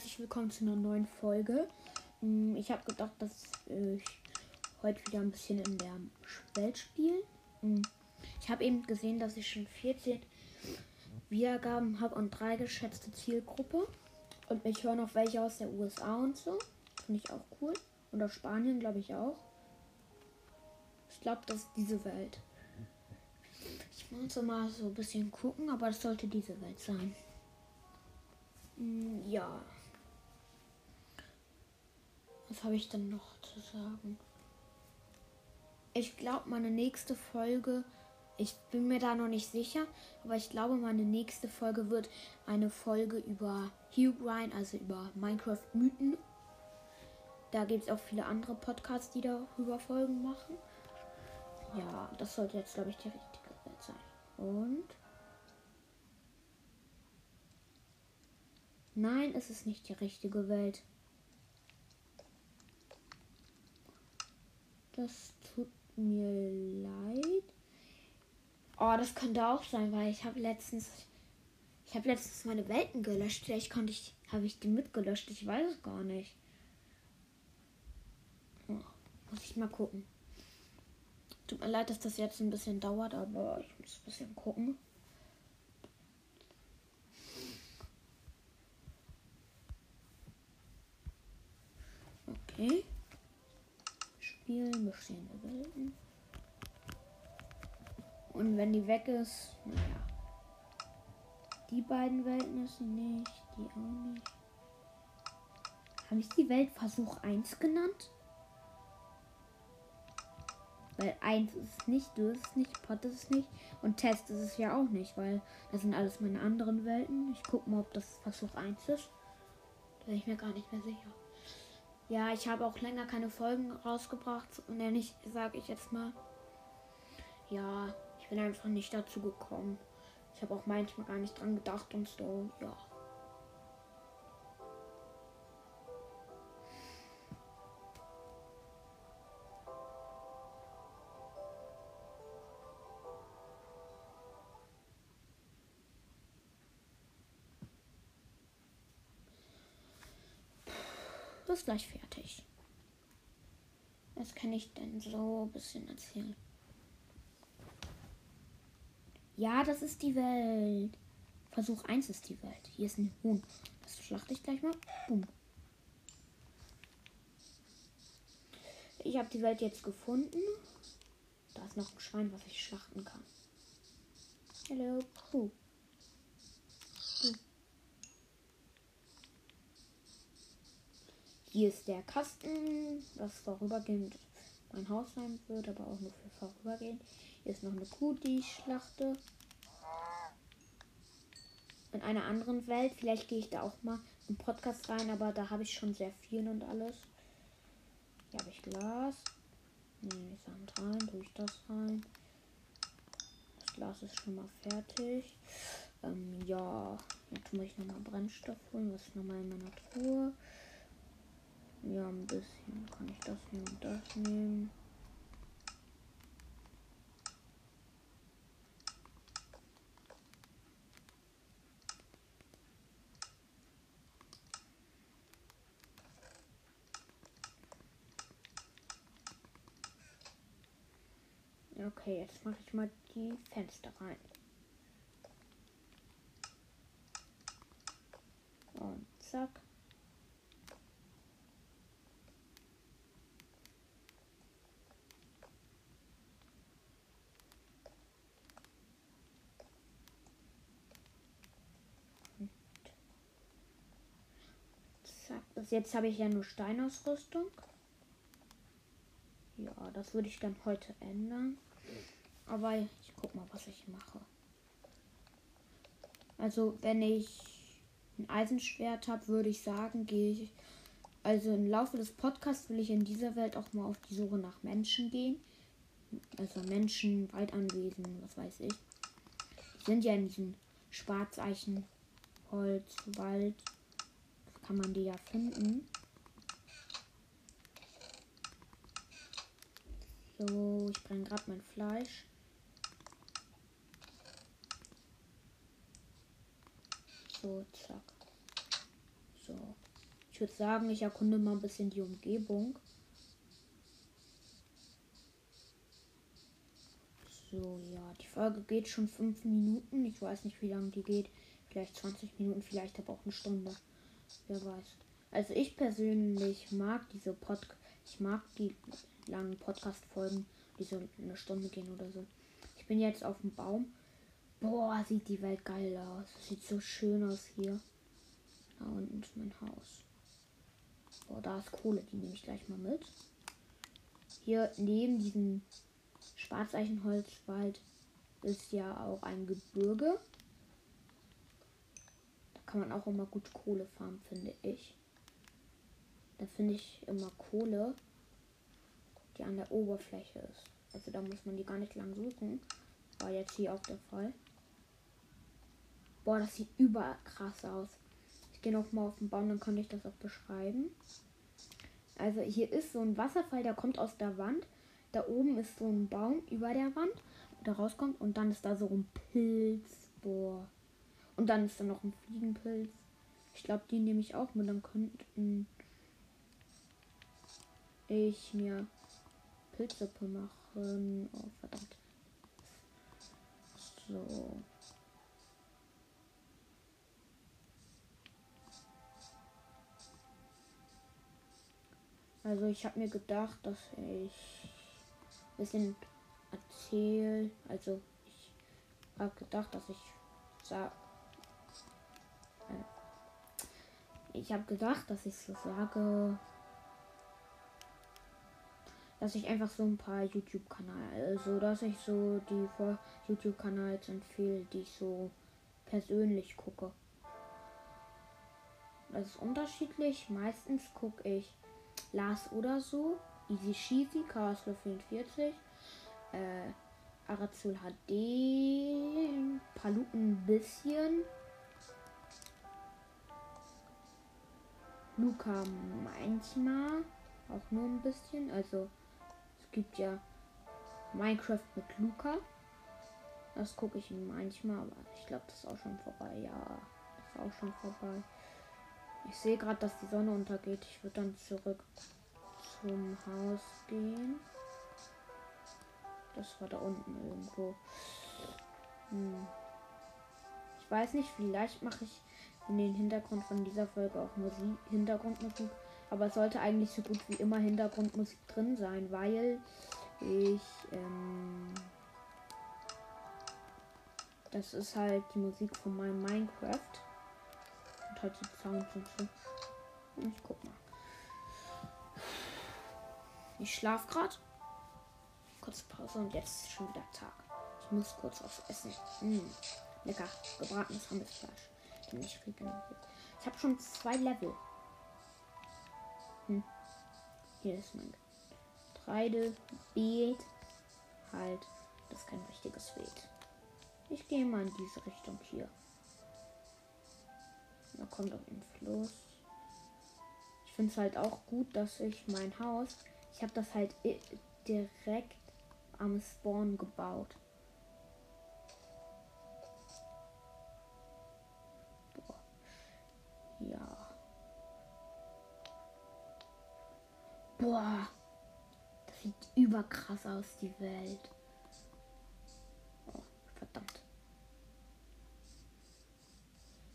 herzlich willkommen zu einer neuen Folge. Hm, Ich habe gedacht, dass ich heute wieder ein bisschen in der Welt spiele. Hm, Ich habe eben gesehen, dass ich schon 14 Wiedergaben habe und drei geschätzte Zielgruppe. Und mich hören auch welche aus der USA und so. Finde ich auch cool. Und aus Spanien, glaube ich auch. Ich glaube, das ist diese Welt. Ich muss mal so ein bisschen gucken, aber es sollte diese Welt sein. Mm, Ja. Was habe ich denn noch zu sagen? Ich glaube, meine nächste Folge, ich bin mir da noch nicht sicher, aber ich glaube, meine nächste Folge wird eine Folge über Herobrine, also über Minecraft-Mythen. Da gibt es auch viele andere Podcasts, die darüber Folgen machen. Ja, das sollte jetzt, glaube ich, die richtige Welt sein. Und. Nein, es ist nicht die richtige Welt. Das tut mir leid. Oh, das könnte auch sein, weil ich habe letztens. Ich habe letztens meine Welten gelöscht. Vielleicht konnte ich. Habe ich die mitgelöscht. Ich weiß es gar nicht. Oh, muss ich mal gucken. Tut mir leid, dass das jetzt ein bisschen dauert, aber ich muss ein bisschen gucken. Okay. Spielen, bestehende Welten. Und wenn die weg ist, naja. Die beiden Welten ist nicht, die auch nicht. Habe ich die Welt Versuch 1 genannt? Weil 1 ist es nicht, du ist es nicht, Pot ist es nicht und Test ist es ja auch nicht, weil das sind alles meine anderen Welten. Ich gucke mal, ob das Versuch 1 ist. Da bin ich mir gar nicht mehr sicher. Ja, ich habe auch länger keine Folgen rausgebracht. Nenne ich, sage ich jetzt mal. Ja, ich bin einfach nicht dazu gekommen. Ich habe auch manchmal gar nicht dran gedacht und so. Ja. Du bist gleich fertig. Was kann ich denn so ein bisschen erzählen? Ja, das ist die Welt. Versuch 1 ist die Welt. Hier ist ein Huhn. Das schlachte ich gleich mal. Boom. Ich habe die Welt jetzt gefunden. Da ist noch ein Schwein, was ich schlachten kann. Hallo. Puh. Puh. Hier ist der Kasten, was vorübergehend mein Haus sein wird, aber auch nur für vorübergehend. Hier ist noch eine Kuh, die ich schlachte. In einer anderen Welt, vielleicht gehe ich da auch mal im Podcast rein, aber da habe ich schon sehr viel und alles. Hier habe ich Glas. Nehme ich Sand rein, tue ich das rein. Das Glas ist schon mal fertig. Ähm, ja, jetzt muss ich nochmal Brennstoff holen. Was ist nochmal in meiner Truhe? Ja, ein bisschen kann ich das nehmen und das nehmen. Okay, jetzt mache ich mal die Fenster rein. Und zack. Zack. Bis jetzt habe ich ja nur Steinausrüstung. Ja, das würde ich dann heute ändern. Aber ich guck mal, was ich mache. Also, wenn ich ein Eisenschwert habe, würde ich sagen, gehe ich. Also im Laufe des Podcasts will ich in dieser Welt auch mal auf die Suche nach Menschen gehen. Also Menschen, Waldanwesen, was weiß ich. Die sind ja in diesem Schwarzeichen, Holz, Wald. Kann man die ja finden. So, ich brenne gerade mein Fleisch. So, zack. So. Ich würde sagen, ich erkunde mal ein bisschen die Umgebung. So, ja, die Folge geht schon fünf Minuten. Ich weiß nicht, wie lange die geht. Vielleicht 20 Minuten, vielleicht aber auch eine Stunde. Wer weiß. Also ich persönlich mag diese Pod ich mag die langen Podcast-Folgen, die so eine Stunde gehen oder so. Ich bin jetzt auf dem Baum. Boah, sieht die Welt geil aus. Sieht so schön aus hier. Da unten ist mein Haus. Boah, da ist Kohle, die nehme ich gleich mal mit. Hier neben diesem Schwarzeichenholzwald ist ja auch ein Gebirge. Kann man auch immer gut Kohle farmen, finde ich. Da finde ich immer Kohle, die an der Oberfläche ist. Also da muss man die gar nicht lang suchen. War jetzt hier auch der Fall. Boah, das sieht überkrass aus. Ich gehe noch mal auf den Baum, dann kann ich das auch beschreiben. Also hier ist so ein Wasserfall, der kommt aus der Wand. Da oben ist so ein Baum über der Wand, der rauskommt. Und dann ist da so ein Pilz. Dann ist da noch ein Fliegenpilz. Ich glaube, die nehme ich auch mit. Dann könnten ich mir Pilzsuppe machen. Oh, verdammt. So. Also ich habe mir gedacht, dass ich ein bisschen erzähle. Also ich habe gedacht, dass ich sage. Ich habe gedacht, dass ich so sage, dass ich einfach so ein paar YouTube-Kanäle, also dass ich so die YouTube-Kanals empfehle, die ich so persönlich gucke. Das ist unterschiedlich. Meistens gucke ich Lars oder so, Easy Cheesy, Chaoslo 44, äh, Arazul HD, Paluten ein bisschen, Luca manchmal, auch nur ein bisschen, also es gibt ja Minecraft mit Luca. Das gucke ich manchmal, aber ich glaube, das ist auch schon vorbei. Ja, das ist auch schon vorbei. Ich sehe gerade, dass die Sonne untergeht. Ich würde dann zurück zum Haus gehen. Das war da unten irgendwo. Hm. Ich weiß nicht, vielleicht mache ich in den Hintergrund von dieser Folge auch Musik, Hintergrundmusik. Aber es sollte eigentlich so gut wie immer Hintergrundmusik drin sein, weil ich ähm, das ist halt die Musik von meinem Minecraft und halt die Sounds und so. Ich guck mal. Ich schlaf gerade. Kurz Pause und jetzt ist schon wieder Tag. Ich muss kurz was essen. Mmh. Lecker. Gebratenes Hammelsfleisch. Ich regeneriert. Ich habe schon zwei Level. Hm. Hier ist mein Getreide, Beet. Halt, das ist kein richtiges Beet. Ich gehe mal in diese Richtung hier. Da kommt auf den Fluss. Ich finde es halt auch gut, dass ich mein Haus, ich habe das halt direkt am Spawn gebaut. Boah. Das sieht überkrass aus, die Welt. Oh, verdammt.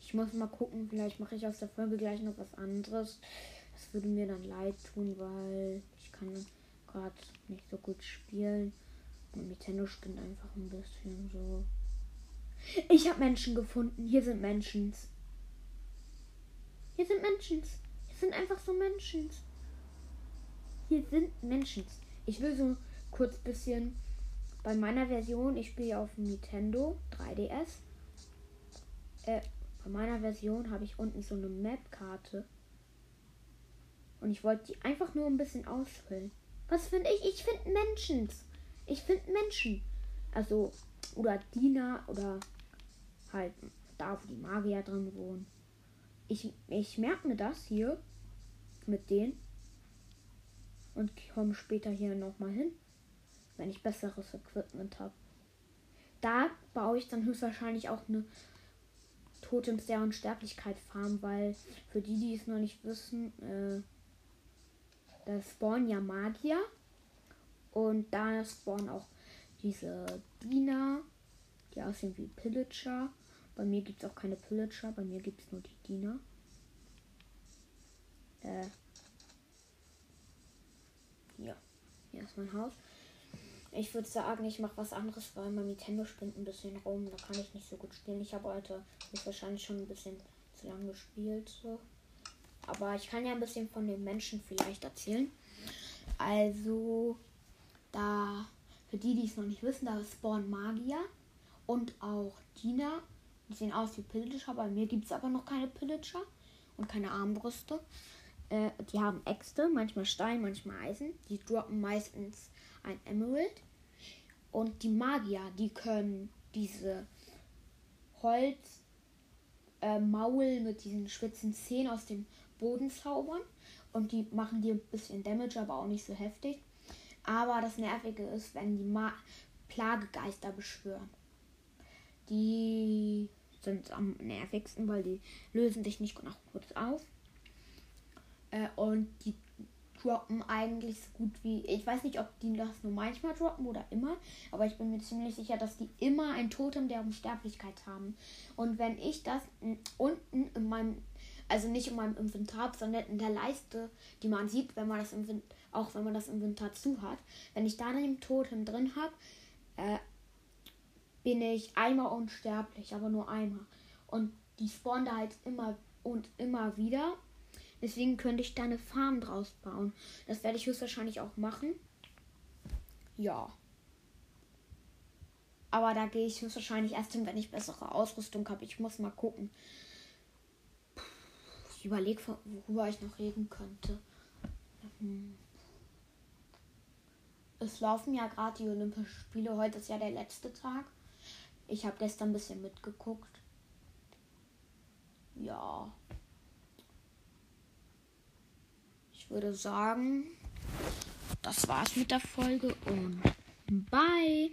Ich muss mal gucken, vielleicht mache ich aus der Folge gleich noch was anderes. Das würde mir dann leid tun, weil ich kann gerade nicht so gut spielen. Und Nintendo spinnt einfach ein bisschen so. Ich habe Menschen gefunden. Hier sind Menschen. Hier sind Menschen. Hier sind einfach so Menschen. Hier sind Menschen. Ich will so kurz bisschen bei meiner Version, ich spiele auf Nintendo 3DS. Äh, bei meiner Version habe ich unten so eine Map-Karte. Und ich wollte die einfach nur ein bisschen ausfüllen. Was finde ich? Ich finde Menschen. Ich finde Menschen. Also, oder Diener oder halt da, wo die Magier drin wohnen. Ich, ich merke mir das hier mit denen und komme später hier nochmal hin, wenn ich besseres Equipment habe. Da baue ich dann höchstwahrscheinlich auch eine Totems der Unsterblichkeit farmen, weil für die, die es noch nicht wissen, äh, da spawnen ja Magier und da spawnen auch diese Diener, die aussehen wie Pillager. Bei mir gibt es auch keine Pillager, bei mir gibt es nur die Diener. Äh, ja, hier ist mein Haus. Ich würde sagen, ich mache was anderes, weil mein Nintendo spinnt ein bisschen rum. Da kann ich nicht so gut spielen. Ich habe heute wahrscheinlich schon ein bisschen zu lang gespielt. So. Aber ich kann ja ein bisschen von den Menschen vielleicht erzählen. Also, da, für die, die es noch nicht wissen, da spawnen Magier und auch Diener. Die sehen aus wie Pillager. Bei mir gibt es aber noch keine Pillager und keine Armbrüste. Äh, die haben Äxte, manchmal Stein, manchmal Eisen. Die droppen meistens ein Emerald. Und die Magier, die können diese Holz äh, Maul mit diesen spitzen Zähnen aus dem Boden zaubern. Und die machen dir ein bisschen Damage, aber auch nicht so heftig. Aber das Nervige ist, wenn die Ma Plagegeister beschwören. Die sind am nervigsten, weil die lösen sich nicht nach kurz auf. Äh, und die droppen eigentlich so gut wie. Ich weiß nicht, ob die das nur manchmal droppen oder immer, aber ich bin mir ziemlich sicher, dass die immer ein Totem der Unsterblichkeit haben. Und wenn ich das unten in meinem, also nicht in meinem Inventar sondern in der Leiste, die man sieht, wenn man das Inventar, auch wenn man das Inventar zu hat, wenn ich da ein Totem drin habe, äh, bin ich einmal unsterblich, aber nur einmal. Und die spawnen da halt immer und immer wieder. Deswegen könnte ich da eine Farm draus bauen. Das werde ich höchstwahrscheinlich auch machen. Ja. Aber da gehe ich höchstwahrscheinlich erst hin, wenn ich bessere Ausrüstung habe. Ich muss mal gucken. Ich überlege, worüber ich noch reden könnte. Hm. Es laufen ja gerade die Olympischen Spiele. Heute ist ja der letzte Tag. Ich habe gestern ein bisschen mitgeguckt. Ja. Würde sagen, das war's mit der Folge und bye.